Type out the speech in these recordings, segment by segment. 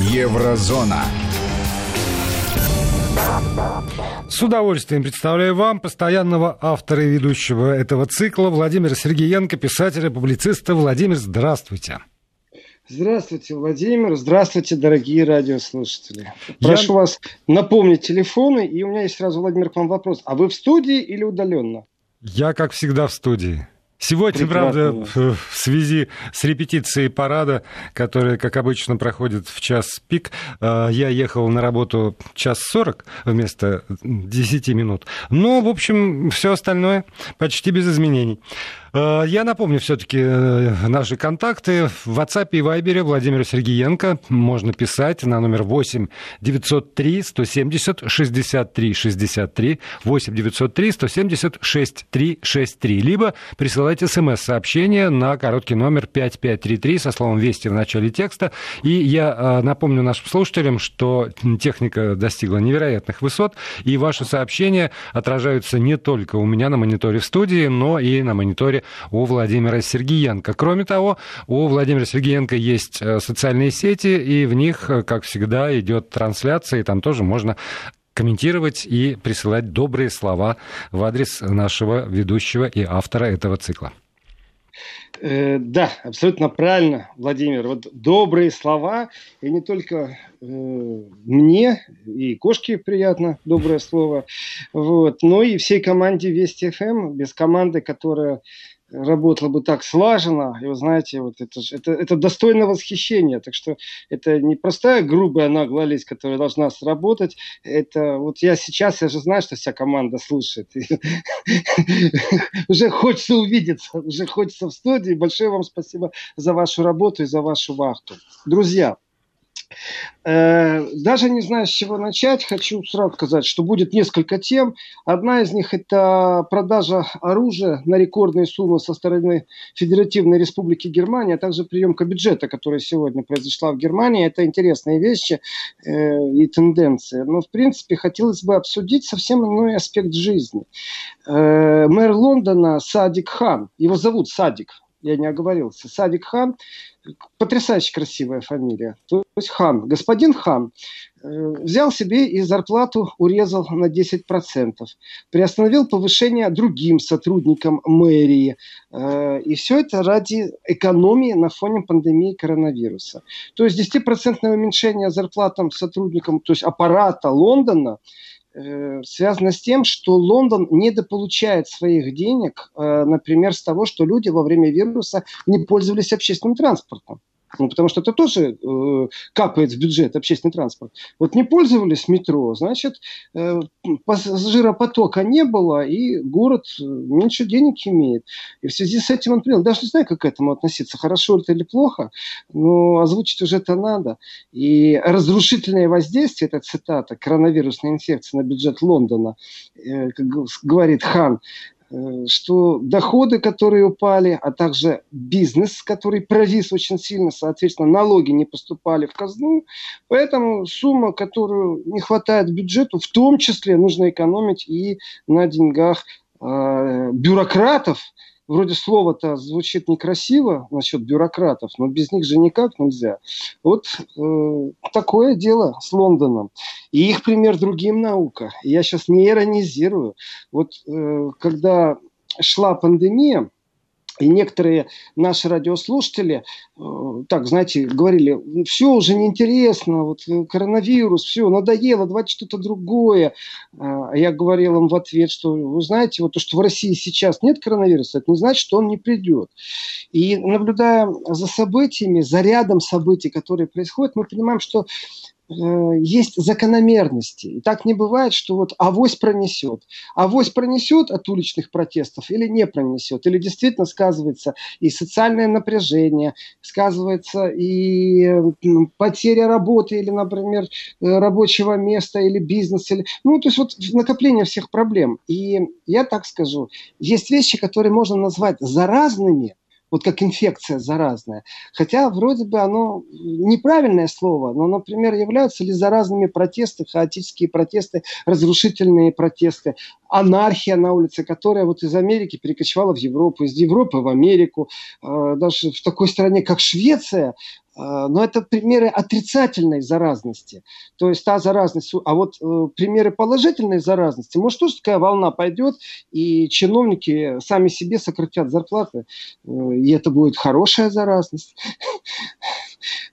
Еврозона. С удовольствием представляю вам постоянного автора и ведущего этого цикла Владимира Сергеенко, писателя, публициста. Владимир, здравствуйте. Здравствуйте, Владимир. Здравствуйте, дорогие радиослушатели. Прошу Я... вас напомнить телефоны. И у меня есть сразу, Владимир, к вам вопрос. А вы в студии или удаленно? Я, как всегда, в студии. Сегодня, Прекрасно. правда, в связи с репетицией парада, которая, как обычно, проходит в час пик, э, я ехал на работу час сорок вместо десяти минут. Но, в общем, все остальное почти без изменений. Э, я напомню все-таки э, наши контакты. В WhatsApp и Viber Владимира Сергеенко можно писать на номер 8 903 170 63 63 8 903 170 63 63 либо присылайте смс-сообщение на короткий номер 5533 со словом «Вести» в начале текста. И я э, напомню нашим слушателям, что техника достигла невероятных высот, и ваши сообщения отражаются не только у меня на мониторе в студии, но и на мониторе у Владимира Сергиенко. Кроме того, у Владимира Сергиенко есть э, социальные сети, и в них, э, как всегда, идет трансляция, и там тоже можно комментировать и присылать добрые слова в адрес нашего ведущего и автора этого цикла. Э, да, абсолютно правильно, Владимир. Вот добрые слова, и не только э, мне, и кошке приятно доброе слово, вот, но и всей команде Вести ФМ, без команды, которая работала бы так слаженно, и вы знаете, вот это, это, это достойно восхищения. Так что это не простая грубая наглая лесть, которая должна сработать. Это вот я сейчас, я же знаю, что вся команда слушает. Уже хочется увидеться, уже хочется в студии. Большое вам спасибо за вашу работу и за вашу вахту. Друзья, даже не знаю, с чего начать, хочу сразу сказать, что будет несколько тем. Одна из них – это продажа оружия на рекордные суммы со стороны Федеративной Республики Германия, а также приемка бюджета, которая сегодня произошла в Германии. Это интересные вещи э, и тенденции. Но, в принципе, хотелось бы обсудить совсем иной аспект жизни. Э, мэр Лондона Садик Хан, его зовут Садик, я не оговорился, Садик Хан, потрясающе красивая фамилия, то есть Хан, господин Хан, э, взял себе и зарплату урезал на 10%, приостановил повышение другим сотрудникам мэрии, э, и все это ради экономии на фоне пандемии коронавируса. То есть 10% уменьшение зарплатам сотрудникам, то есть аппарата Лондона, связано с тем, что Лондон недополучает своих денег, э, например, с того, что люди во время вируса не пользовались общественным транспортом. Ну, потому что это тоже э, капает в бюджет общественный транспорт. Вот не пользовались метро, значит, э, пассажиропотока не было, и город э, меньше денег имеет. И в связи с этим он принял. Даже не знаю, как к этому относиться, хорошо это или плохо, но озвучить уже это надо. И разрушительное воздействие, это цитата, коронавирусной инфекции на бюджет Лондона, э, как говорит Хан, что доходы, которые упали, а также бизнес, который провис очень сильно, соответственно, налоги не поступали в казну. Поэтому сумма, которую не хватает бюджету, в том числе нужно экономить и на деньгах э, бюрократов, вроде слово-то звучит некрасиво насчет бюрократов, но без них же никак нельзя. Вот э, такое дело с Лондоном. И их пример другим наука. Я сейчас не иронизирую. Вот э, когда шла пандемия, и некоторые наши радиослушатели, э, так, знаете, говорили, все уже неинтересно, вот э, коронавирус, все, надоело, давайте что-то другое. А я говорил им в ответ, что, вы знаете, вот то, что в России сейчас нет коронавируса, это не значит, что он не придет. И наблюдая за событиями, за рядом событий, которые происходят, мы понимаем, что есть закономерности. И так не бывает, что вот авось пронесет. Авось пронесет от уличных протестов или не пронесет. Или действительно сказывается и социальное напряжение, сказывается и потеря работы или, например, э, рабочего места или бизнеса. Или... Ну, то есть вот накопление всех проблем. И я так скажу, есть вещи, которые можно назвать заразными, вот как инфекция заразная. Хотя вроде бы оно неправильное слово, но, например, являются ли заразными протесты, хаотические протесты, разрушительные протесты, анархия на улице, которая вот из Америки перекочевала в Европу, из Европы в Америку, э, даже в такой стране, как Швеция, Но это примеры отрицательной заразности. То есть та заразность, а вот э, примеры положительной заразности, может тоже такая волна пойдет, и чиновники сами себе сократят зарплаты, э, и это будет хорошая заразность.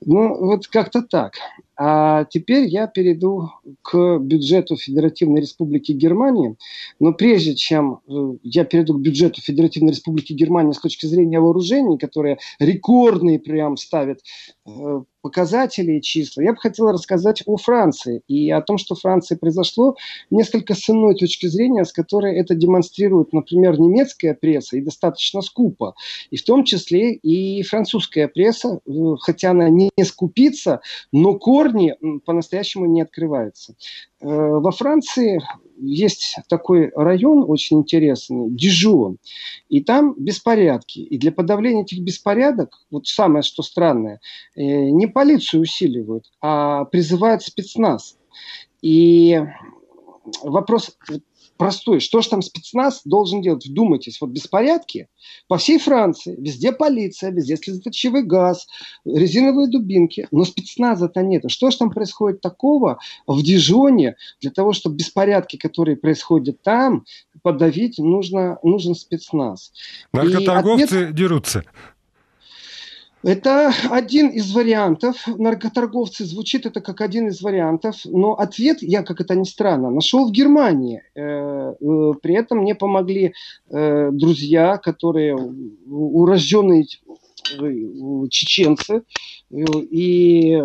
Ну, вот как-то так. А теперь я перейду к бюджету Федеративной Республики Германии. Но прежде чем э, я перейду к бюджету Федеративной Республики Германии с точки зрения вооружений, которые рекордные прям ставят э, показатели и числа, я бы хотел рассказать о Франции и о том, что в Франции произошло несколько с иной точки зрения, с которой это демонстрирует, например, немецкая пресса и достаточно скупо, и в том числе и французская пресса, э, хотя она не скупится, но корни по-настоящему не открываются. Э, во Франции есть такой район очень интересный, Дижон, и там беспорядки. И для подавления этих беспорядок, вот самое что странное, э, не полицию усиливают, а призывают спецназ. И вопрос, простой. Что же там спецназ должен делать? Вдумайтесь, вот беспорядки по всей Франции, везде полиция, везде слезоточивый газ, резиновые дубинки, но спецназа-то нет. Что же там происходит такого в Дижоне для того, чтобы беспорядки, которые происходят там, подавить, нужно, нужен спецназ. Наркоторговцы ответ... дерутся. Это один из вариантов. Наркоторговцы звучит это как один из вариантов, но ответ я, как это ни странно, нашел в Германии. Э, э, при этом мне помогли э, друзья, которые урожденные чеченцы, и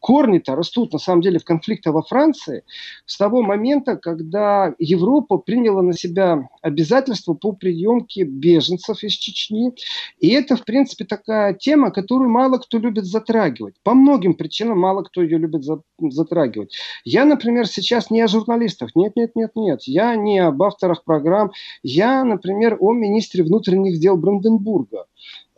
корни-то растут на самом деле в конфликте во Франции с того момента, когда Европа приняла на себя обязательства по приемке беженцев из Чечни. И это, в принципе, такая тема, которую мало кто любит затрагивать. По многим причинам мало кто ее любит затрагивать. Я, например, сейчас не о журналистах. Нет, нет, нет, нет. Я не об авторах программ. Я, например, о министре внутренних дел Бранденбурга.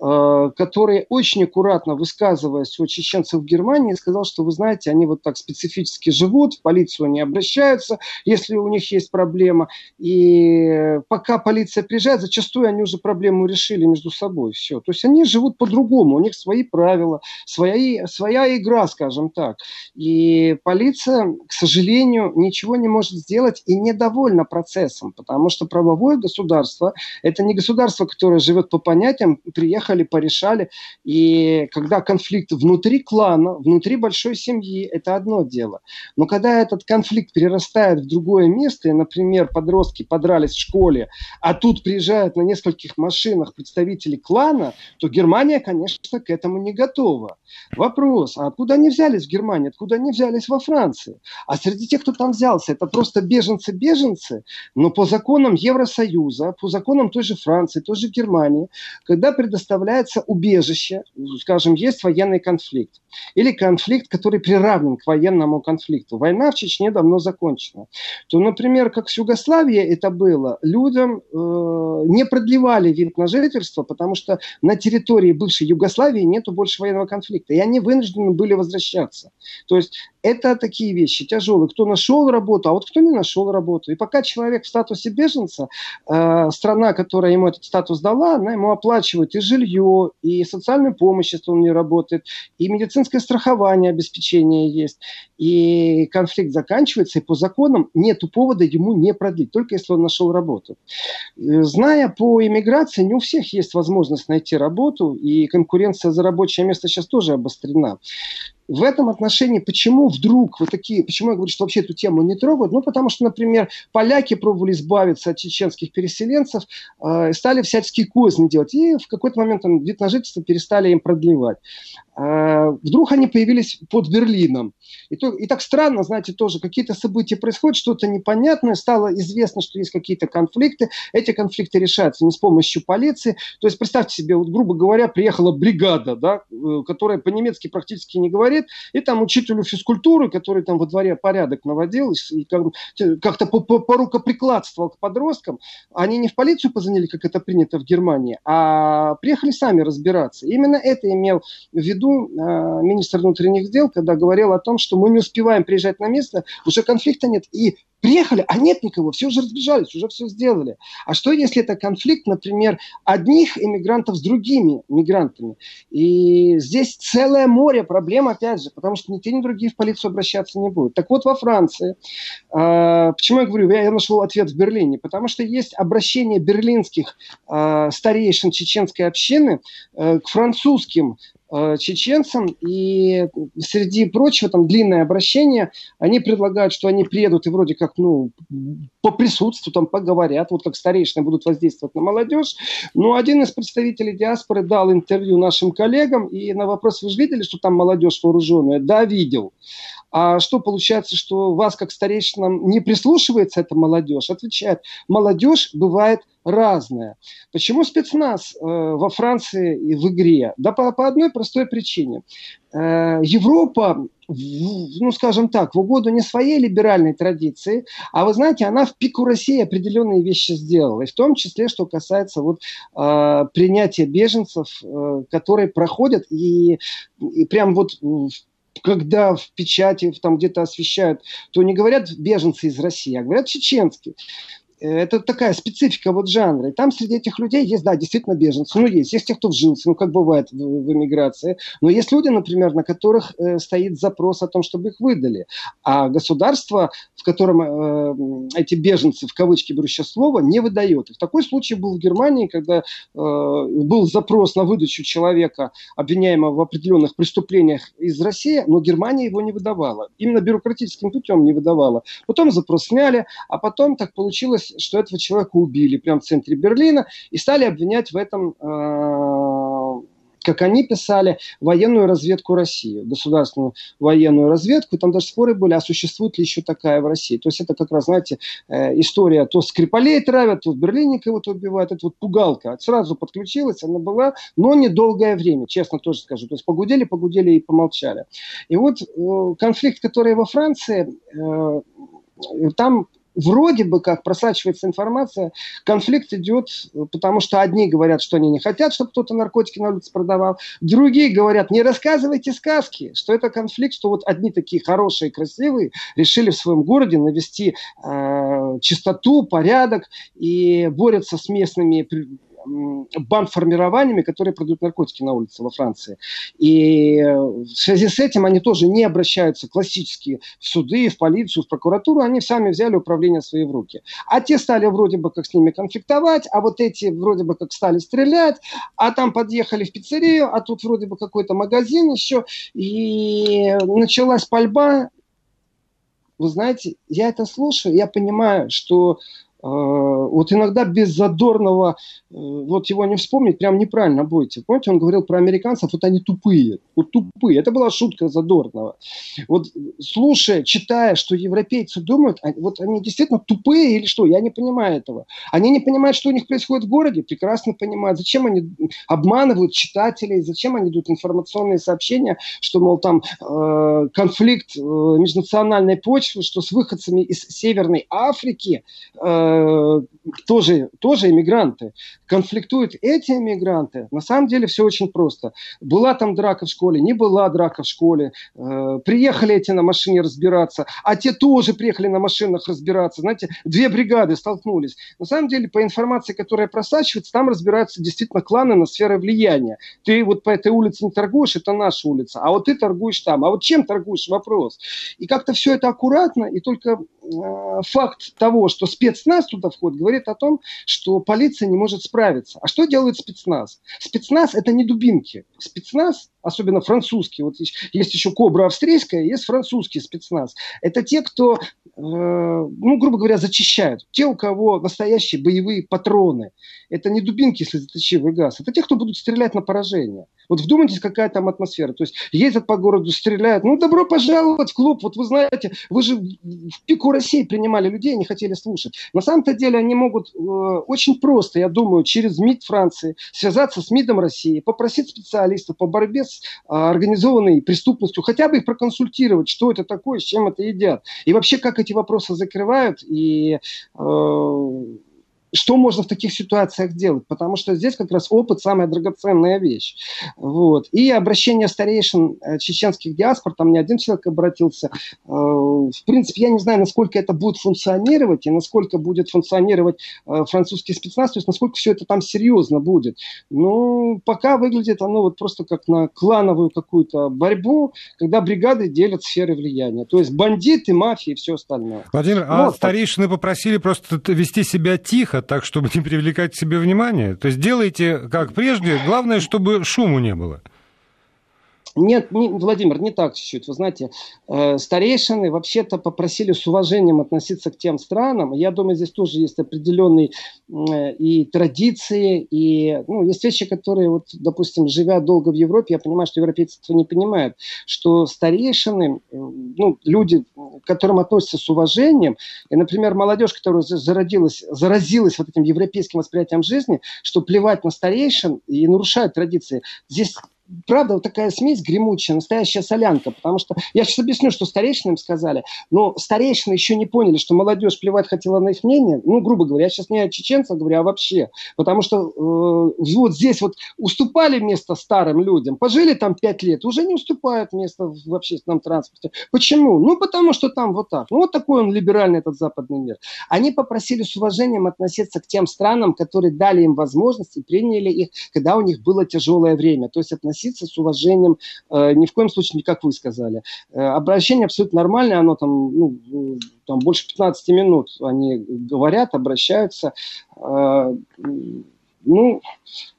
Э, который очень аккуратно высказываясь о чеченцах в Германии, сказал, что вы знаете, они вот так специфически живут, в полицию не обращаются, если у них есть проблема. И пока полиция приезжает, зачастую они уже проблему решили между собой. Все. То есть они живут по-другому, у них свои правила, своя, своя игра, скажем так. И полиция, к сожалению, ничего не может сделать и недовольна процессом, потому что правовое государство – это не государство, которое живет по понятиям, приехал поехали, порешали. И когда конфликт внутри клана, внутри большой семьи, это одно дело. Но когда этот конфликт перерастает в другое место, и, например, подростки подрались в школе, а тут приезжают на нескольких машинах представители клана, то Германия, конечно, к этому не готова. Вопрос, а откуда они взялись в Германии, откуда они взялись во Франции? А среди тех, кто там взялся, это просто беженцы-беженцы, но по законам Евросоюза, по законам той же Франции, той же Германии, когда предоставляют предоставляется убежище, скажем, есть военный конфликт, или конфликт, который приравнен к военному конфликту. Война в Чечне давно закончена. То, например, как с Югославией это было, людям э, не продлевали вид на жительство, потому что на территории бывшей Югославии нету больше военного конфликта, и они вынуждены были возвращаться. То есть это такие вещи тяжелые. Кто нашел работу, а вот кто не нашел работу. И пока человек в статусе беженца, э, страна, которая ему этот статус дала, она ему оплачивает и жилье, и социальную помощь, если он не работает, и медицинское страхование, обеспечение есть. И конфликт заканчивается, и по законам нет повода ему не продлить, только если он нашел работу. Э, зная по иммиграции, не у всех есть возможность найти работу, и конкуренция за рабочее место сейчас тоже обострена в этом отношении, почему вдруг вот такие, почему я говорю, что вообще эту тему не трогают? Ну, потому что, например, поляки пробовали избавиться от чеченских переселенцев, э, стали всяческие козни делать, и в какой-то момент там, вид на жительство перестали им продлевать. Э, вдруг они появились под Берлином. И, то, и так странно, знаете, тоже какие-то события происходят, что-то непонятное, стало известно, что есть какие-то конфликты, эти конфликты решаются не с помощью полиции. То есть представьте себе, вот, грубо говоря, приехала бригада, да, э, которая по-немецки практически не говорит, и там учителю физкультуры, который там во дворе порядок наводил, и как-то порукоприкладствовал к подросткам, они не в полицию позвонили, как это принято в Германии, а приехали сами разбираться. Именно это имел в виду министр внутренних дел, когда говорил о том, что мы не успеваем приезжать на место, уже конфликта нет, и Приехали, а нет никого, все уже разбежались, уже все сделали. А что, если это конфликт, например, одних иммигрантов с другими мигрантами? И здесь целое море проблем, опять же, потому что ни те, ни другие в полицию обращаться не будут. Так вот, во Франции, э, почему я говорю, я, я нашел ответ в Берлине, потому что есть обращение берлинских э, старейшин чеченской общины э, к французским чеченцам, и среди прочего, там длинное обращение, они предлагают, что они приедут и вроде как, ну, по присутствию, там поговорят, вот как старейшины будут воздействовать на молодежь. Но один из представителей диаспоры дал интервью нашим коллегам, и на вопрос, вы же видели, что там молодежь вооруженная? Да, видел. А что получается, что вас, как старейшинам, не прислушивается эта молодежь? Отвечает, молодежь бывает разная. Почему спецназ э, во Франции и в игре? Да по, по одной простой причине. Э, Европа, в, ну скажем так, в угоду не своей либеральной традиции, а вы знаете, она в пику России определенные вещи сделала. И в том числе, что касается вот, э, принятия беженцев, э, которые проходят и, и прям вот когда в печати там где-то освещают, то не говорят беженцы из России, а говорят чеченские. Э, это такая специфика вот жанра. И там среди этих людей есть, да, действительно беженцы. Ну, есть. Есть те, кто вжился, ну, как бывает в, в эмиграции. Но есть люди, например, на которых э, стоит запрос о том, чтобы их выдали. А государство, в котором э, эти беженцы, в кавычки беру сейчас слово, не выдает их. Такой случай был в Германии, когда э, был запрос на выдачу человека, обвиняемого в определенных преступлениях из России, но Германия его не выдавала. Именно бюрократическим путем не выдавала. Потом запрос сняли, а потом так получилось, что этого человека убили прямо в центре Берлина и стали обвинять в этом э, как они писали, военную разведку России, государственную военную разведку. Там даже споры были, а существует ли еще такая в России. То есть это как раз, знаете, э, история, то Скрипалей травят, то в Берлине кого-то убивают. Это вот пугалка. Сразу подключилась, она была, но недолгое время, честно тоже скажу. То есть погудели, погудели и помолчали. И вот э, конфликт, который во Франции, там вроде бы как просачивается информация, конфликт идет, потому что одни говорят, что они не хотят, чтобы кто-то наркотики на улице продавал, другие говорят, не рассказывайте сказки, что это конфликт, что вот одни такие хорошие, красивые решили в своем городе навести э, чистоту, порядок и борются с местными бандформированиями, которые продают наркотики на улице во Франции. И в связи с этим они тоже не обращаются классически в суды, в полицию, в прокуратуру, они сами взяли управление свои в руки. А те стали вроде бы как с ними конфликтовать, а вот эти вроде бы как стали стрелять, а там подъехали в пиццерию, а тут вроде бы какой-то магазин еще, и началась пальба, вы знаете, я это слушаю, я понимаю, что Э, вот иногда без задорного, э, вот его не вспомнить, прям неправильно будете. Помните, он говорил про американцев, вот они тупые, вот тупые. Это была шутка задорного. Вот слушая, читая, что европейцы думают, вот они действительно тупые или что, я не понимаю этого. Они не понимают, что у них происходит в городе, прекрасно понимают. Зачем они обманывают читателей, зачем они идут информационные сообщения, что, мол, там э, конфликт э, межнациональной почвы, что с выходцами из Северной Африки э, Э, тоже, тоже иммигранты. Конфликтуют эти иммигранты. На самом деле все очень просто. Была там драка в школе, не была драка в школе. Э, приехали эти на машине разбираться, а те тоже приехали на машинах разбираться. Знаете, две бригады столкнулись. На самом деле, по информации, которая просачивается, там разбираются действительно кланы на сферы влияния. Ты вот по этой улице не торгуешь, это наша улица, а вот ты торгуешь там. А вот чем торгуешь, вопрос. И как-то все это аккуратно, и только факт того, что спецназ спецназ туда входит, говорит о том, что полиция не может справиться. А что делает спецназ? Спецназ – это не дубинки. Спецназ, особенно французский, вот есть еще кобра австрийская, есть французский спецназ. Это те, кто, э, ну, грубо говоря, зачищают. Те, у кого настоящие боевые патроны. Это не дубинки, если заточивый газ. Это те, кто будут стрелять на поражение. Вот вдумайтесь, какая там атмосфера. То есть ездят по городу, стреляют. Ну, добро пожаловать в клуб. Вот вы знаете, вы же в пику России принимали людей, не хотели слушать. На самом-то деле они могут э, очень просто, я думаю, через МИД Франции связаться с МИДом России, попросить специалистов по борьбе с э, организованной преступностью, хотя бы их проконсультировать, что это такое, с чем это едят. И вообще, как эти вопросы закрывают. И э, что можно в таких ситуациях делать, потому что здесь как раз опыт самая драгоценная вещь. Вот. И обращение старейшин э, чеченских диаспор, там не один человек обратился. Э, в принципе, я не знаю, насколько это будет функционировать и насколько будет функционировать э, французский спецназ, то есть насколько все это там серьезно будет. Ну, пока выглядит оно вот просто как на клановую какую-то борьбу, когда бригады делят сферы влияния. То есть бандиты, мафии и все остальное. Владимир, а вот, а старейшины попросили просто вести себя тихо, тихо, так, чтобы не привлекать к себе внимание? То есть делайте как прежде, главное, чтобы шуму не было. Нет, не, Владимир, не так чуть-чуть. Вы знаете, э, старейшины вообще-то попросили с уважением относиться к тем странам. Я думаю, здесь тоже есть определенные э, и традиции, и ну, есть вещи, которые, вот, допустим, живя долго в Европе, я понимаю, что европейцы этого не понимают, что старейшины, э, ну, люди, к которым относятся с уважением, и, например, молодежь, которая зародилась, заразилась вот этим европейским восприятием жизни, что плевать на старейшин и нарушают традиции. Здесь правда, вот такая смесь гремучая, настоящая солянка, потому что, я сейчас объясню, что старейшины им сказали, но старейшины еще не поняли, что молодежь плевать хотела на их мнение, ну, грубо говоря, я сейчас не о чеченцах говорю, а вообще, потому что э, вот здесь вот уступали место старым людям, пожили там пять лет, уже не уступают место в общественном транспорте. Почему? Ну, потому что там вот так. Ну, вот такой он либеральный, этот западный мир. Они попросили с уважением относиться к тем странам, которые дали им возможность и приняли их, когда у них было тяжелое время, то есть относиться относиться с уважением, э, ни в коем случае не как вы сказали. Э, обращение абсолютно нормальное, оно там, ну, там больше 15 минут они говорят, обращаются. Э, ну,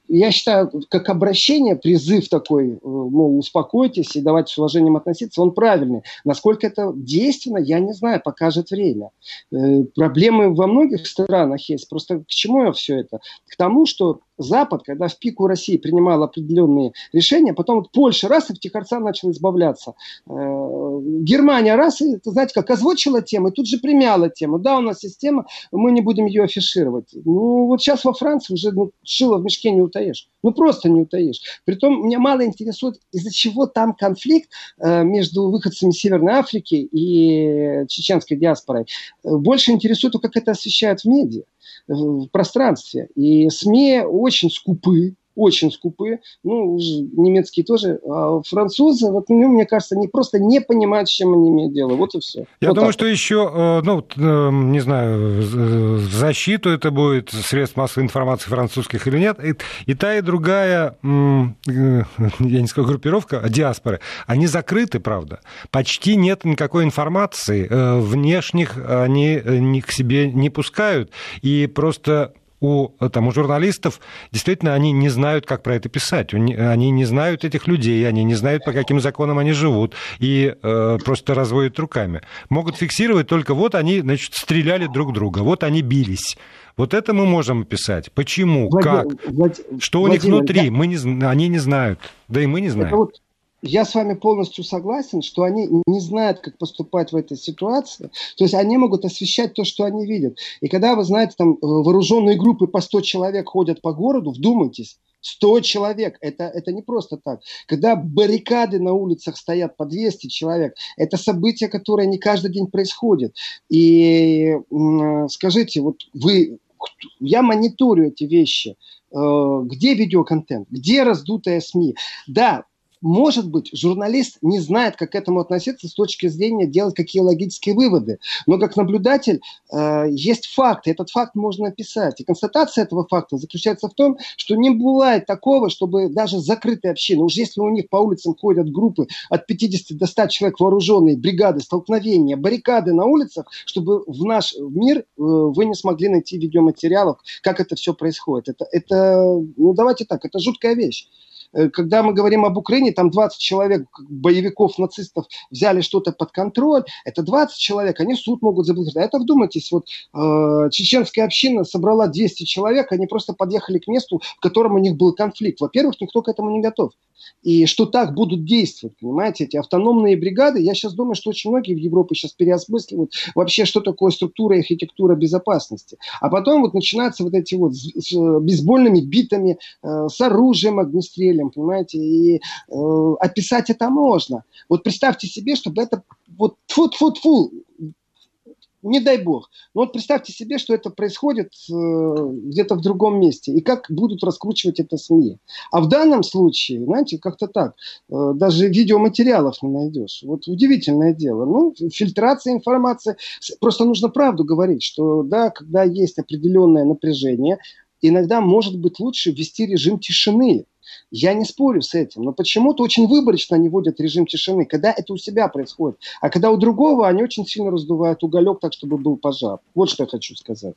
я считаю, как обращение, призыв такой, э, мол, успокойтесь и давайте с уважением относиться, он правильный. Насколько это действенно, я не знаю, покажет время. Э, проблемы во многих странах есть. Просто к чему я все это? К тому, что Запад, когда в пику России принимал определенные решения, потом вот Польша раз и втихарца начала избавляться. Э, Германия раз и, знаете, как озвучила тему, и тут же примяла тему. Да, у нас система, мы не будем ее афишировать. Ну, вот сейчас во Франции уже ну, шило в мешке не утаить утаишь. Ну, просто не утаишь. Притом, меня мало интересует, из-за чего там конфликт э, между выходцами Северной Африки и чеченской диаспорой. Э, больше интересует, как это освещают в медиа, в пространстве. И СМИ очень скупы очень скупые, ну, немецкие тоже, а французы, вот, ну, мне кажется, они просто не понимают, с чем они имеют дело, вот и все. Я вот думаю, что еще, э, ну, э, не знаю, в защиту это будет средств массовой информации французских или нет, и, и та, и другая, э, я не скажу группировка, а диаспоры, они закрыты, правда, почти нет никакой информации, внешних они ни к себе не пускают, и просто у, там, у журналистов действительно они не знают, как про это писать. Они не знают этих людей, они не знают, по каким законам они живут, и э, просто разводят руками. Могут фиксировать только вот они, значит, стреляли друг друга, вот они бились. Вот это мы можем писать. Почему, Владимир, как, Влад... что у Владимир, них внутри, я... мы не, они не знают, да и мы не знаем. Это вот я с вами полностью согласен, что они не знают, как поступать в этой ситуации. То есть они могут освещать то, что они видят. И когда, вы знаете, там э, вооруженные группы по 100 человек ходят по городу, вдумайтесь, 100 человек, это, это не просто так. Когда баррикады на улицах стоят по 200 человек, это событие, которое не каждый день происходит. И скажите, вот вы, я мониторю эти вещи, э, где видеоконтент, где раздутая СМИ. Да, может быть, журналист не знает, как к этому относиться с точки зрения делать какие логические выводы. Но как наблюдатель э, есть факт, и этот факт можно описать. И констатация этого факта заключается в том, что не бывает такого, чтобы даже закрытые общины, уж если у них по улицам ходят группы от 50 до 100 человек вооруженные, бригады, столкновения, баррикады на улицах, чтобы в наш мир э, вы не смогли найти видеоматериалов, как это все происходит. Это, это, ну давайте так, это жуткая вещь. Э, когда мы говорим об Украине, там 20 человек, боевиков, нацистов взяли что-то под контроль, это 20 человек, они суд могут заблокировать. А это вдумайтесь, вот э, чеченская община собрала 200 человек, они просто подъехали к месту, в котором у них был конфликт. Во-первых, никто к этому не готов. И что так будут действовать, понимаете, эти автономные бригады, я сейчас думаю, что очень многие в Европе сейчас переосмысливают вообще, что такое структура и архитектура безопасности. А потом вот начинаются вот эти вот с, с бейсбольными битами, э, с оружием огнестрельным, стилем, понимаете, и э, описать это можно. Вот представьте себе, чтобы это вот фу фу фу Не дай бог. Но вот представьте себе, что это происходит э, где-то в другом месте. И как будут раскручивать это СМИ. А в данном случае, знаете, как-то так. Э, даже видеоматериалов не найдешь. Вот удивительное дело. Ну, фильтрация информации. Просто нужно правду говорить, что да, когда есть определенное напряжение, иногда может быть лучше ввести режим тишины. Я не спорю с этим, но почему-то очень выборочно они вводят режим тишины, когда это у себя происходит. А когда у другого, они очень сильно раздувают уголек так, чтобы был пожар. Вот что я хочу сказать.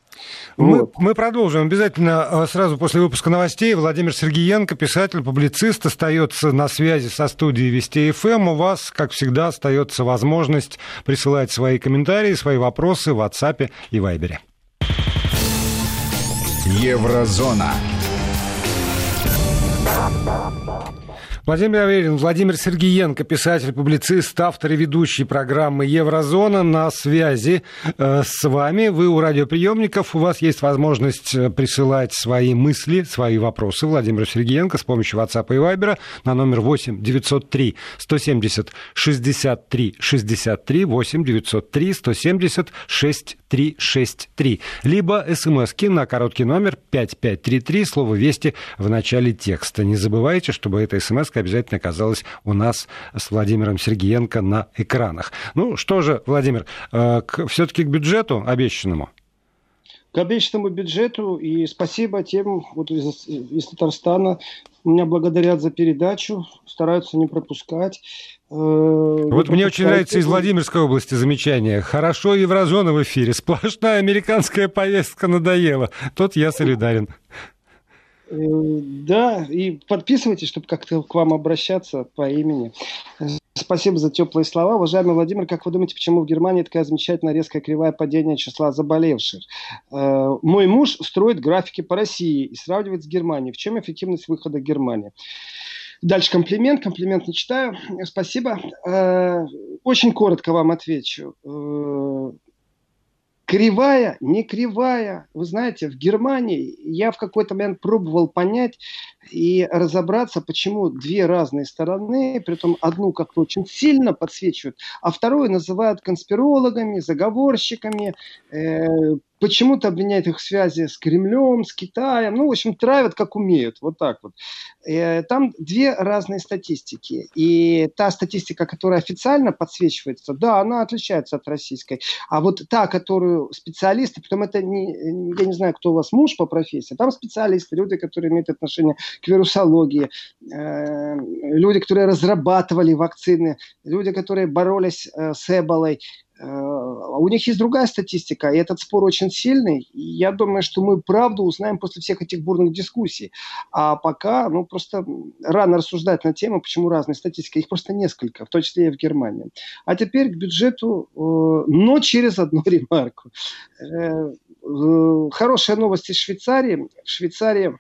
Мы, вот. мы продолжим обязательно э, сразу после выпуска новостей. Владимир Сергеенко, писатель, публицист, остается на связи со студией Вести ФМ. Эм. У вас, как всегда, остается возможность присылать свои комментарии, свои вопросы в WhatsApp и Viber. Еврозона. Владимир Аверин, Владимир Сергеенко, писатель, публицист, автор и ведущий программы «Еврозона» на связи э, с вами. Вы у радиоприемников, у вас есть возможность э, присылать свои мысли, свои вопросы Владимиру Сергеенко с помощью WhatsApp и Viber на номер 8 903 170 63 63 8 903 170 6363. Либо смски на короткий номер 5533, слово «Вести» в начале текста. Не забывайте, чтобы эта смс обязательно оказалась у нас с Владимиром Сергеенко на экранах. Ну что же, Владимир, э, все-таки к бюджету обещанному? к обещанному бюджету. И спасибо тем вот из, из Татарстана. Меня благодарят за передачу, стараются не пропускать. Э, вот мне очень нравится из Владимирской области замечание. Хорошо еврозона в эфире. Сплошная американская повестка надоела. Тот я солидарен. Э, да, и подписывайтесь, чтобы как-то к вам обращаться по имени. Спасибо за теплые слова. Уважаемый Владимир, как вы думаете, почему в Германии такая замечательная резкая кривая падения числа заболевших? Э, мой муж строит графики по России и сравнивает с Германией. В чем эффективность выхода Германии? Дальше комплимент. Комплимент не читаю. Спасибо. Э, очень коротко вам отвечу. Кривая, не кривая. Вы знаете, в Германии я в какой-то момент пробовал понять и разобраться, почему две разные стороны, при этом одну как-то очень сильно подсвечивают, а вторую называют конспирологами, заговорщиками, э, почему-то обвиняют их в связи с Кремлем, с Китаем, ну, в общем, травят как умеют, вот так вот. Э, там две разные статистики, и та статистика, которая официально подсвечивается, да, она отличается от российской, а вот та, которую специалисты, потом это не, я не знаю, кто у вас муж по профессии, там специалисты, люди, которые имеют отношение к вирусологии, э, люди, которые разрабатывали вакцины, люди, которые боролись э, с Эболой, Э, у них есть другая статистика, и этот спор очень сильный. Я думаю, что мы правду узнаем после всех этих бурных дискуссий. А пока, ну, просто рано рассуждать на тему, почему разные статистики. Их просто несколько, в том числе и в Германии. А теперь к бюджету, э, но через одну ремарку. Э, хорошая новость из Швейцарии. В Швейцарии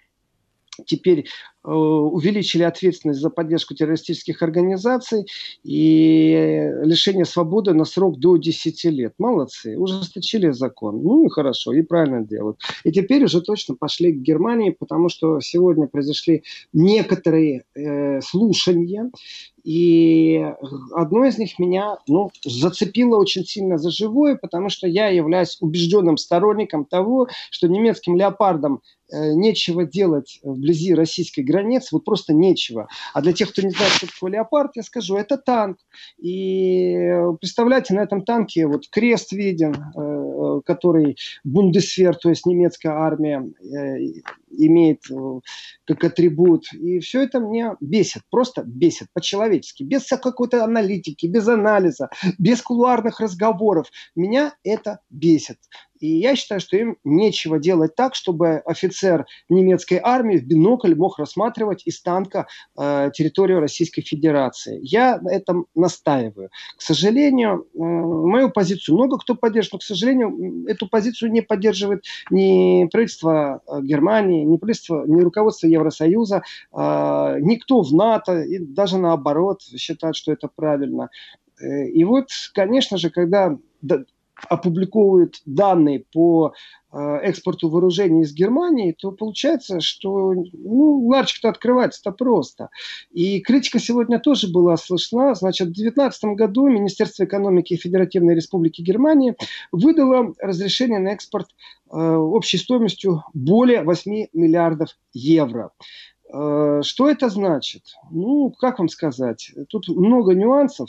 теперь Э, увеличили ответственность за поддержку террористических организаций и лишение свободы на срок до 10 лет. Молодцы, ужесточили закон. Ну и хорошо, и правильно делают. И теперь уже точно пошли к Германии, потому что сегодня произошли некоторые э, слушания, и одно из них меня ну, зацепило очень сильно за живое, потому что я являюсь убежденным сторонником того, что немецким леопардам э, нечего делать вблизи российской границ, вот просто нечего. А для тех, кто не знает, что такое леопард, я скажу, это танк. И представляете, на этом танке вот крест виден, э, который Бундесвер, то есть немецкая армия, э, имеет э, как атрибут. И все это меня бесит, просто бесит по-человечески, без какой-то аналитики, без анализа, без кулуарных разговоров. Меня это бесит. И я считаю, что им нечего делать так, чтобы офицер немецкой армии в бинокль мог рассматривать из танка э, территорию Российской Федерации. Я на этом настаиваю. К сожалению, э, мою позицию много кто поддерживает, но, к сожалению, эту позицию не поддерживает ни правительство э, Германии, ни правительство, ни руководство Евросоюза, э, никто в НАТО, и даже наоборот считают, что это правильно. Э, и вот, конечно же, когда опубликовывают данные по э, экспорту вооружений из Германии, то получается, что ну, ларчик-то открывается-то просто. И критика сегодня тоже была слышна. Значит, в 2019 году Министерство экономики Федеративной Республики Германии выдало разрешение на экспорт э, общей стоимостью более 8 миллиардов евро. Э, что это значит? Ну, как вам сказать? Тут много нюансов.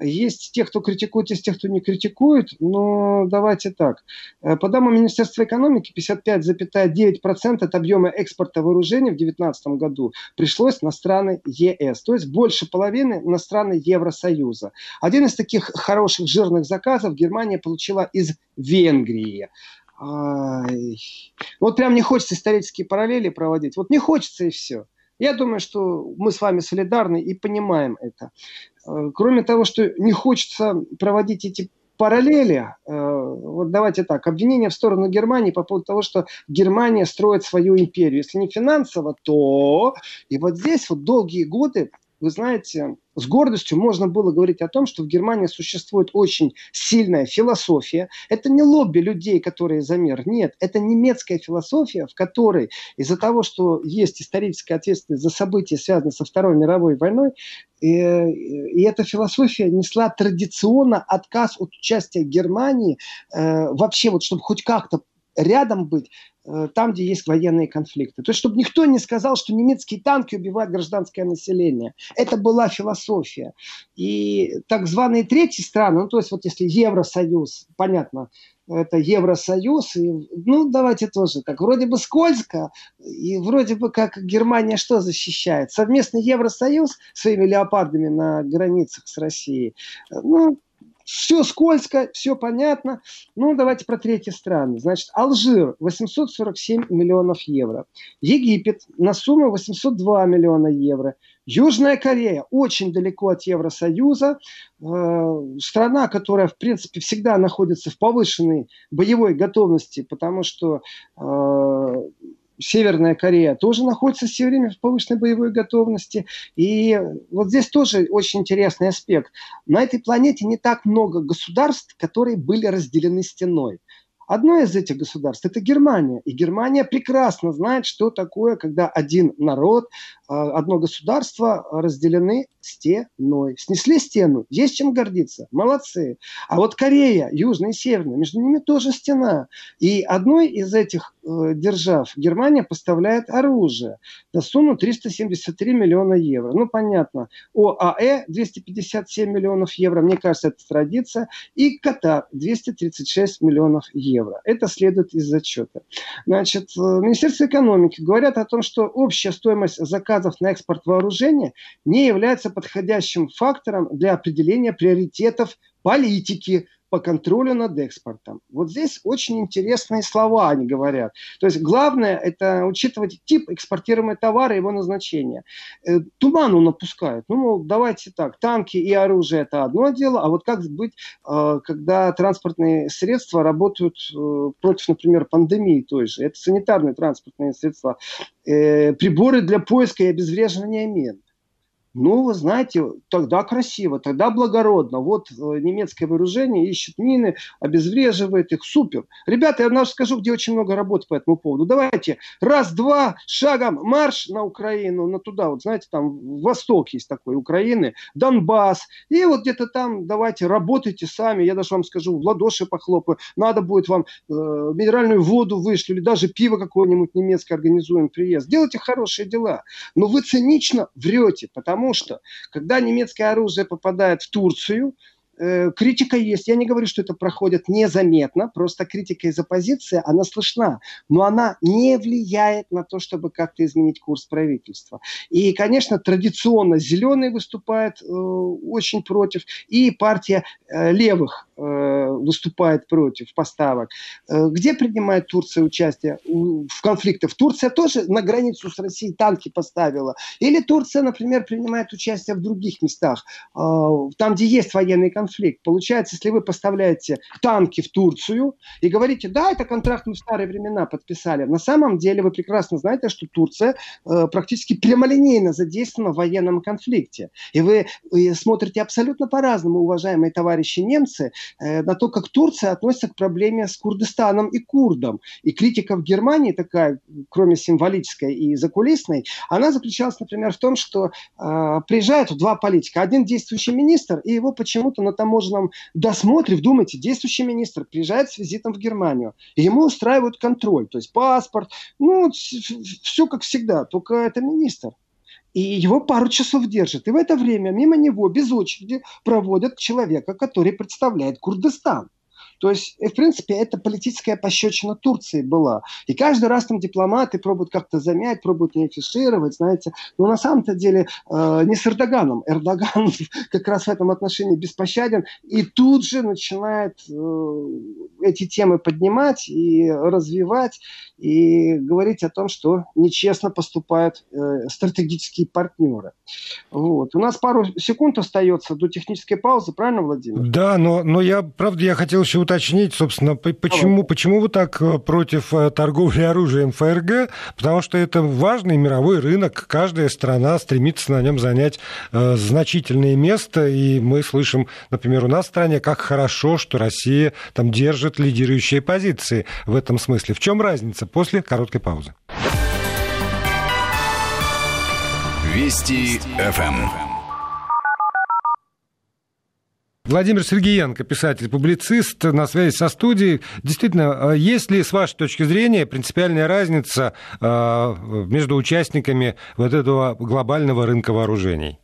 Есть те, кто критикует, есть те, кто не критикует. Но давайте так. Э, по данным Министерства экономики, 55,9% от объема экспорта вооружений в 2019 году пришлось на страны ЕС. То есть больше половины на страны Евросоюза. Один из таких хороших жирных заказов Германия получила из Венгрии. Вот прям не хочется исторические параллели проводить. Вот не хочется и все. Я думаю, что мы с вами солидарны и понимаем это. Э, кроме того, что не хочется проводить эти параллели, э, вот давайте так, обвинения в сторону Германии по поводу того, что Германия строит свою империю. Если не финансово, то... И вот здесь вот долгие годы вы знаете, с гордостью можно было говорить о том, что в Германии существует очень сильная философия. Это не лобби людей, которые за мир. Нет, это немецкая философия, в которой из-за того, что есть историческая ответственность за события, связанные со Второй мировой войной, и, и эта философия несла традиционно отказ от участия Германии э, вообще, вот, чтобы хоть как-то рядом быть Э, там, где есть военные конфликты. То есть, чтобы никто не сказал, что немецкие танки убивают гражданское население. Это была философия. И так званые третьи страны, ну, то есть, вот если Евросоюз, понятно, это Евросоюз, и, ну, давайте тоже так, вроде бы скользко, и вроде бы как Германия что защищает? Совместный Евросоюз своими леопардами на границах с Россией. Ну, все скользко, все понятно. Ну, давайте про третьи страны. Значит, Алжир 847 миллионов евро. Египет на сумму 802 миллиона евро. Южная Корея очень далеко от Евросоюза. Э, страна, которая, в принципе, всегда находится в повышенной боевой готовности, потому что э, Северная Корея тоже находится все время в повышенной боевой готовности. И вот здесь тоже очень интересный аспект. На этой планете не так много государств, которые были разделены стеной. Одно из этих государств – это Германия. И Германия прекрасно знает, что такое, когда один народ, а, одно государство разделены стеной. Снесли стену, есть чем гордиться, молодцы. А вот Корея, Южная и Северная, между ними тоже стена. И одной из этих э, держав Германия поставляет оружие на сумму 373 миллиона евро. Ну, понятно. ОАЭ 257 миллионов евро, мне кажется, это традиция. И Катар 236 миллионов евро. Это следует из отчета. Значит, э, Министерство экономики говорят о том, что общая стоимость заказов на экспорт вооружения не является подходящим фактором для определения приоритетов политики по контролю над экспортом. Вот здесь очень интересные слова они говорят. То есть главное это учитывать тип экспортируемого товара и его назначение. Э, туману напускают. Ну, мол, давайте так, танки и оружие это одно дело, а вот как быть, э, когда транспортные средства работают э, против, например, пандемии той же. Это санитарные транспортные средства. Приборы для поиска и обезвреживания мин. Ну, вы знаете, тогда красиво, тогда благородно. Вот э, немецкое вооружение ищет мины, обезвреживает их. Супер. Ребята, я вам скажу, где очень много работы по этому поводу. Давайте раз-два, шагом марш на Украину, на туда, вот знаете, там восток есть такой Украины, Донбасс. И вот где-то там давайте работайте сами. Я даже вам скажу, в ладоши похлопаю. Надо будет вам э, минеральную воду вышлю или даже пиво какое-нибудь немецкое организуем приезд. Делайте хорошие дела. Но вы цинично врете, потому Потому что, когда немецкое оружие попадает в Турцию, критика есть. Я не говорю, что это проходит незаметно, просто критика из оппозиции, она слышна, но она не влияет на то, чтобы как-то изменить курс правительства. И, конечно, традиционно зеленые выступают э, очень против, и партия э, левых э, выступает против поставок. Э, где принимает Турция участие в конфликтах? Турция тоже на границу с Россией танки поставила. Или Турция, например, принимает участие в других местах, э, там, где есть военные конфликты, конфликт. Получается, если вы поставляете танки в Турцию и говорите, да, это контракт мы в старые времена подписали, на самом деле вы прекрасно знаете, что Турция э, практически прямолинейно задействована в военном конфликте. И вы, вы смотрите абсолютно по-разному, уважаемые товарищи немцы, э, на то, как Турция относится к проблеме с Курдистаном и курдом. И критика в Германии такая, кроме символической и закулисной, она заключалась, например, в том, что э, приезжают два политика. Один действующий министр, и его почему-то на таможенном досмотре, вдумайте, действующий министр приезжает с визитом в Германию, и ему устраивают контроль, то есть паспорт, ну, все как всегда, только это министр и его пару часов держат. И в это время мимо него без очереди проводят человека, который представляет Курдистан. То есть, в принципе, это политическая пощечина Турции была. И каждый раз там дипломаты пробуют как-то замять, пробуют не афишировать, знаете. Но на самом-то деле э, не с Эрдоганом. Эрдоган как раз в этом отношении беспощаден. И тут же начинает э, эти темы поднимать и развивать, и говорить о том, что нечестно поступают э, стратегические партнеры. Вот. У нас пару секунд остается до технической паузы, правильно, Владимир? Да, но, но я, правда, я хотел еще уточнить, собственно, почему, почему вы так э, против э, торговли оружием ФРГ? Потому что это важный мировой рынок, каждая страна стремится на нем занять э, значительное место, и мы слышим, например, у нас в стране, как хорошо, что Россия там держит лидирующие позиции в этом смысле. В чем разница после короткой паузы? Вести ФМ. Владимир Сергеенко, писатель-публицист, на связи со студией. Действительно, э, есть ли, с вашей точки зрения, принципиальная разница э, между участниками вот этого глобального рынка вооружений?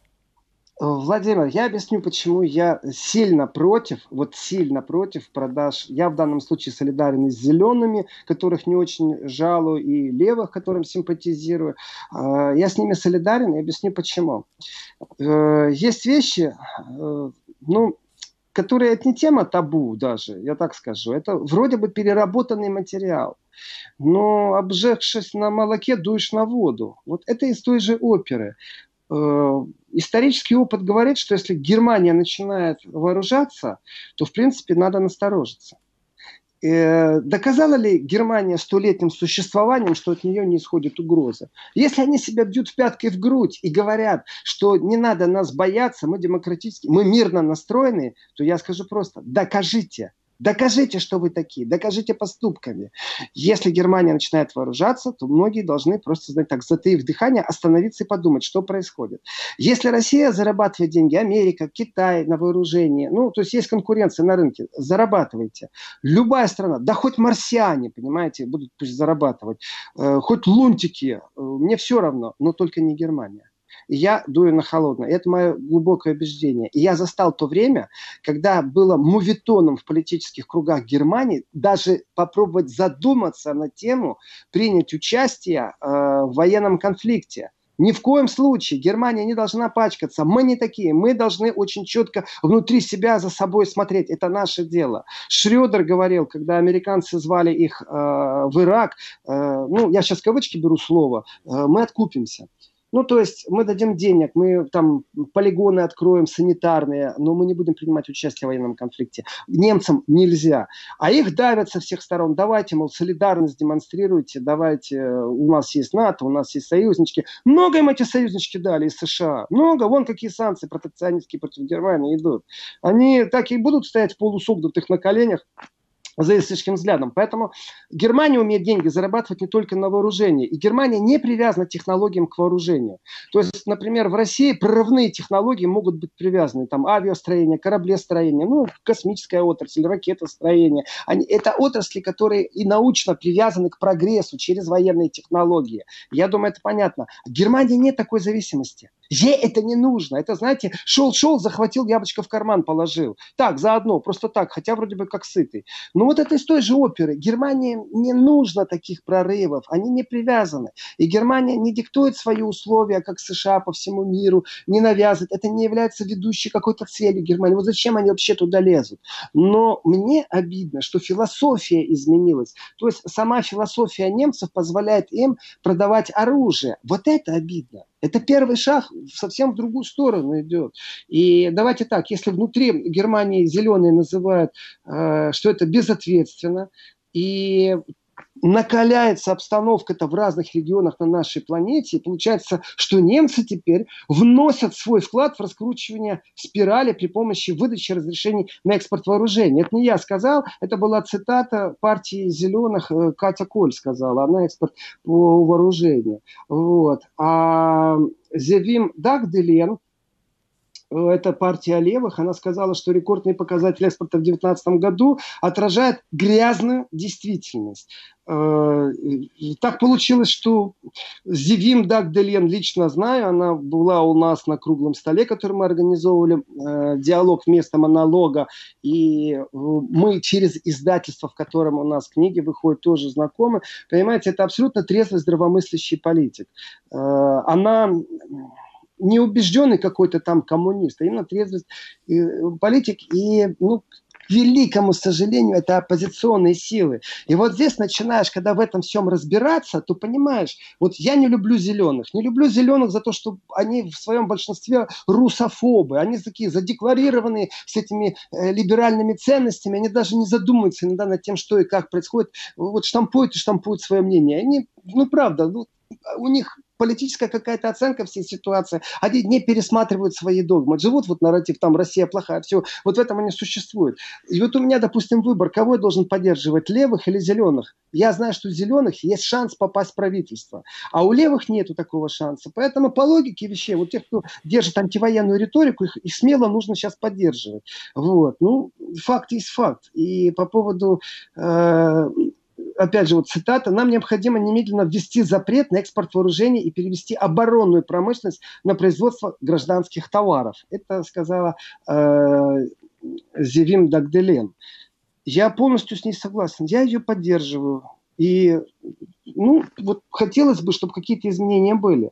Владимир, я объясню, почему я сильно против, вот сильно против продаж. Я в данном случае солидарен с зелеными, которых не очень жалую, и левых, которым симпатизирую. Э, я с ними солидарен и объясню почему. Есть вещи, ну, которые это не тема табу даже, я так скажу. Это вроде бы переработанный материал. Но обжегшись на молоке, дуешь на воду. Вот это из той же оперы. Э, исторический опыт говорит, что если Германия начинает вооружаться, то, в принципе, надо насторожиться. Э, доказала ли Германия столетним существованием, что от нее не исходит угроза? Если они себя бьют в пяткой в грудь и говорят, что не надо нас бояться, мы демократически, мы мирно настроены, то я скажу просто, докажите, Докажите, что вы такие, докажите поступками. Если Германия начинает вооружаться, то многие должны просто, знать так, затаив дыхание, остановиться и подумать, что происходит. Если Россия зарабатывает деньги, Америка, Китай на вооружении, ну, то есть есть конкуренция на рынке, зарабатывайте. Любая страна, да хоть марсиане, понимаете, будут пусть зарабатывать, э, хоть лунтики, э, мне все равно, но только не Германия я дую на холодное. Это мое глубокое убеждение. И я застал то время, когда было мувитоном в политических кругах Германии даже попробовать задуматься на тему принять участие э, в военном конфликте. Ни в коем случае Германия не должна пачкаться. Мы не такие. Мы должны очень четко внутри себя за собой смотреть. Это наше дело. Шредер говорил, когда американцы звали их э, в Ирак, э, ну, я сейчас кавычки беру слово, э, мы откупимся. Ну, то есть мы дадим денег, мы там полигоны откроем санитарные, но мы не будем принимать участие в военном конфликте. Немцам нельзя. А их давят со всех сторон. Давайте, мол, солидарность демонстрируйте, давайте, у нас есть НАТО, у нас есть союзнички. Много им эти союзнички дали из США. Много. Вон какие санкции протекционистские против Германии идут. Они так и будут стоять полусогнутых на коленях за эстетическим взглядом. Поэтому Германия умеет деньги зарабатывать не только на вооружении. И Германия не привязана к технологиям к вооружению. То есть, например, в России прорывные технологии могут быть привязаны. Там авиастроение, кораблестроение, ну, космическая отрасль, ракетостроение. Они, это отрасли, которые и научно привязаны к прогрессу через военные технологии. Я думаю, это понятно. В Германии нет такой зависимости. Ей это не нужно. Это, знаете, шел-шел, захватил яблочко в карман, положил. Так, заодно, просто так, хотя вроде бы как сытый. Но вот это из той же оперы. Германии не нужно таких прорывов, они не привязаны. И Германия не диктует свои условия, как США по всему миру, не навязывает. Это не является ведущей какой-то целью Германии. Вот зачем они вообще туда лезут? Но мне обидно, что философия изменилась. То есть сама философия немцев позволяет им продавать оружие. Вот это обидно. Это первый шаг совсем в другую сторону идет. И давайте так, если внутри Германии зеленые называют, э, что это безответственно, и накаляется обстановка-то в разных регионах на нашей планете, и получается, что немцы теперь вносят свой вклад в раскручивание спирали при помощи выдачи разрешений на экспорт вооружений. Это не я сказал, это была цитата партии зеленых, э, Катя Коль сказала, она экспорт по вооружению. Вот. А Зевим Дагделен, это партия левых, она сказала, что рекордный показатель экспорта в 2019 году отражает грязную действительность. Э, так получилось, что Зивим Дагделен лично знаю, она была у нас на круглом столе, который мы организовывали, э, диалог вместо монолога, и мы через издательство, в котором у нас книги выходят, тоже знакомы. Понимаете, это абсолютно трезвый, здравомыслящий политик. Э, она не убежденный какой-то там коммунист, а именно трезвый политик. И, ну, к великому сожалению, это оппозиционные силы. И вот здесь начинаешь, когда в этом всем разбираться, то понимаешь, вот я не люблю зеленых. Не люблю зеленых за то, что они в своем большинстве русофобы. Они такие задекларированные с этими э, либеральными ценностями. Они даже не задумываются иногда над тем, что и как происходит. Вот штампуют и штампуют свое мнение. Они, ну правда, ну, у них политическая какая-то оценка всей ситуации. Они не пересматривают свои догмы. Живут вот нарратив, там Россия плохая, все. Вот в этом они существуют. И вот у меня, допустим, выбор, кого я должен поддерживать, левых или зеленых. Я знаю, что у зеленых есть шанс попасть в правительство, а у левых нету такого шанса. Поэтому по логике вещей, вот тех, кто держит антивоенную риторику, их, их смело нужно сейчас поддерживать. Вот. Ну, факт есть факт. И по поводу э, опять же, вот цитата, нам необходимо немедленно ввести запрет на экспорт вооружений и перевести оборонную промышленность на производство гражданских товаров. Это сказала э, Зевим Дагделен. Я полностью с ней согласен. Я ее поддерживаю. И ну, вот хотелось бы, чтобы какие-то изменения были.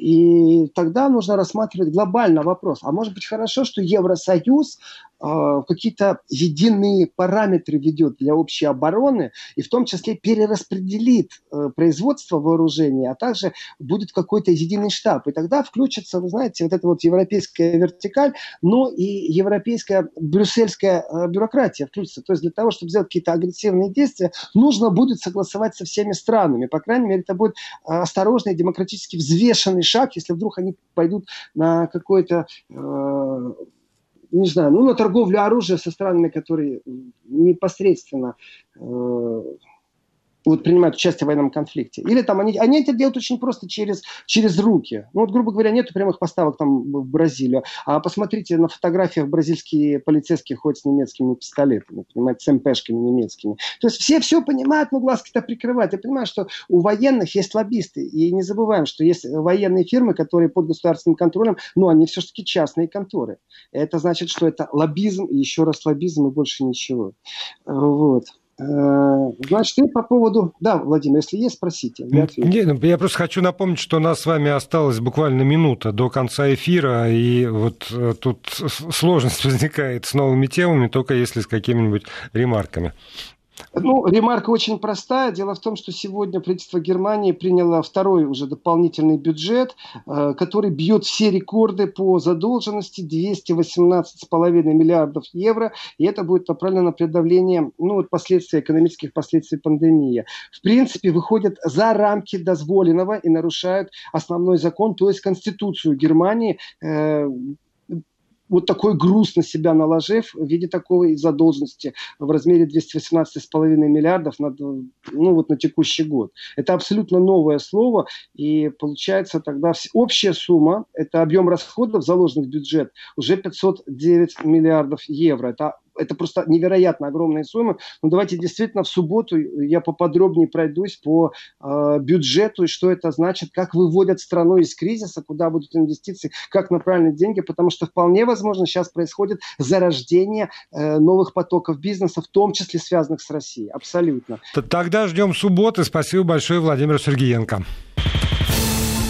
И тогда нужно рассматривать глобально вопрос. А может быть хорошо, что Евросоюз э, какие-то единые параметры ведет для общей обороны и в том числе перераспределит э, производство вооружений, а также будет какой-то единый штаб. И тогда включится, вы знаете, вот эта вот европейская вертикаль, но и европейская брюссельская э, бюрократия включится. То есть для того, чтобы сделать какие-то агрессивные действия, нужно будет согласовать со всеми странами. По крайней мере, это будет э, осторожный, демократически взвешенный шаг, если вдруг они пойдут на какой-то э, не знаю, ну, на торговлю оружия со странами, которые непосредственно э, вот принимают участие в военном конфликте. Или там они, они это делают очень просто через, через руки. Ну вот, грубо говоря, нет прямых поставок там в Бразилию. А посмотрите на фотографиях бразильские полицейские ходят с немецкими пистолетами, понимаете, с МПшками немецкими. То есть все все понимают, но глазки-то прикрывают. Я понимаю, что у военных есть лоббисты. И не забываем, что есть военные фирмы, которые под государственным контролем, но они все-таки частные конторы. Это значит, что это лоббизм, еще раз лоббизм, и больше ничего. Вот. Э, значит, и по поводу... Да, Владимир, если есть, спросите. Я, Не, ну, я просто хочу напомнить, что у нас с вами осталась буквально минута до конца эфира, и вот э, тут сложность возникает с новыми темами, только если с какими-нибудь ремарками. Ну, ремарка очень простая. Дело в том, что сегодня правительство Германии приняло второй уже дополнительный бюджет, э, который бьет все рекорды по задолженности 218,5 миллиардов евро. И это будет направлено на преодоление ну, последствий, экономических последствий пандемии. В принципе, выходят за рамки дозволенного и нарушают основной закон, то есть Конституцию Германии, э, вот такой груз на себя наложив в виде такой задолженности в размере 218,5 миллиардов на, ну, вот на текущий год. Это абсолютно новое слово, и получается тогда общая сумма, это объем расходов, заложенных в бюджет, уже 509 миллиардов евро. Это это просто невероятно огромные суммы. Но давайте действительно в субботу я поподробнее пройдусь по э, бюджету и что это значит, как выводят страну из кризиса, куда будут инвестиции, как направлены деньги, потому что вполне возможно сейчас происходит зарождение э, новых потоков бизнеса, в том числе связанных с Россией. Абсолютно. Тогда ждем субботы. Спасибо большое, Владимир Сергеенко.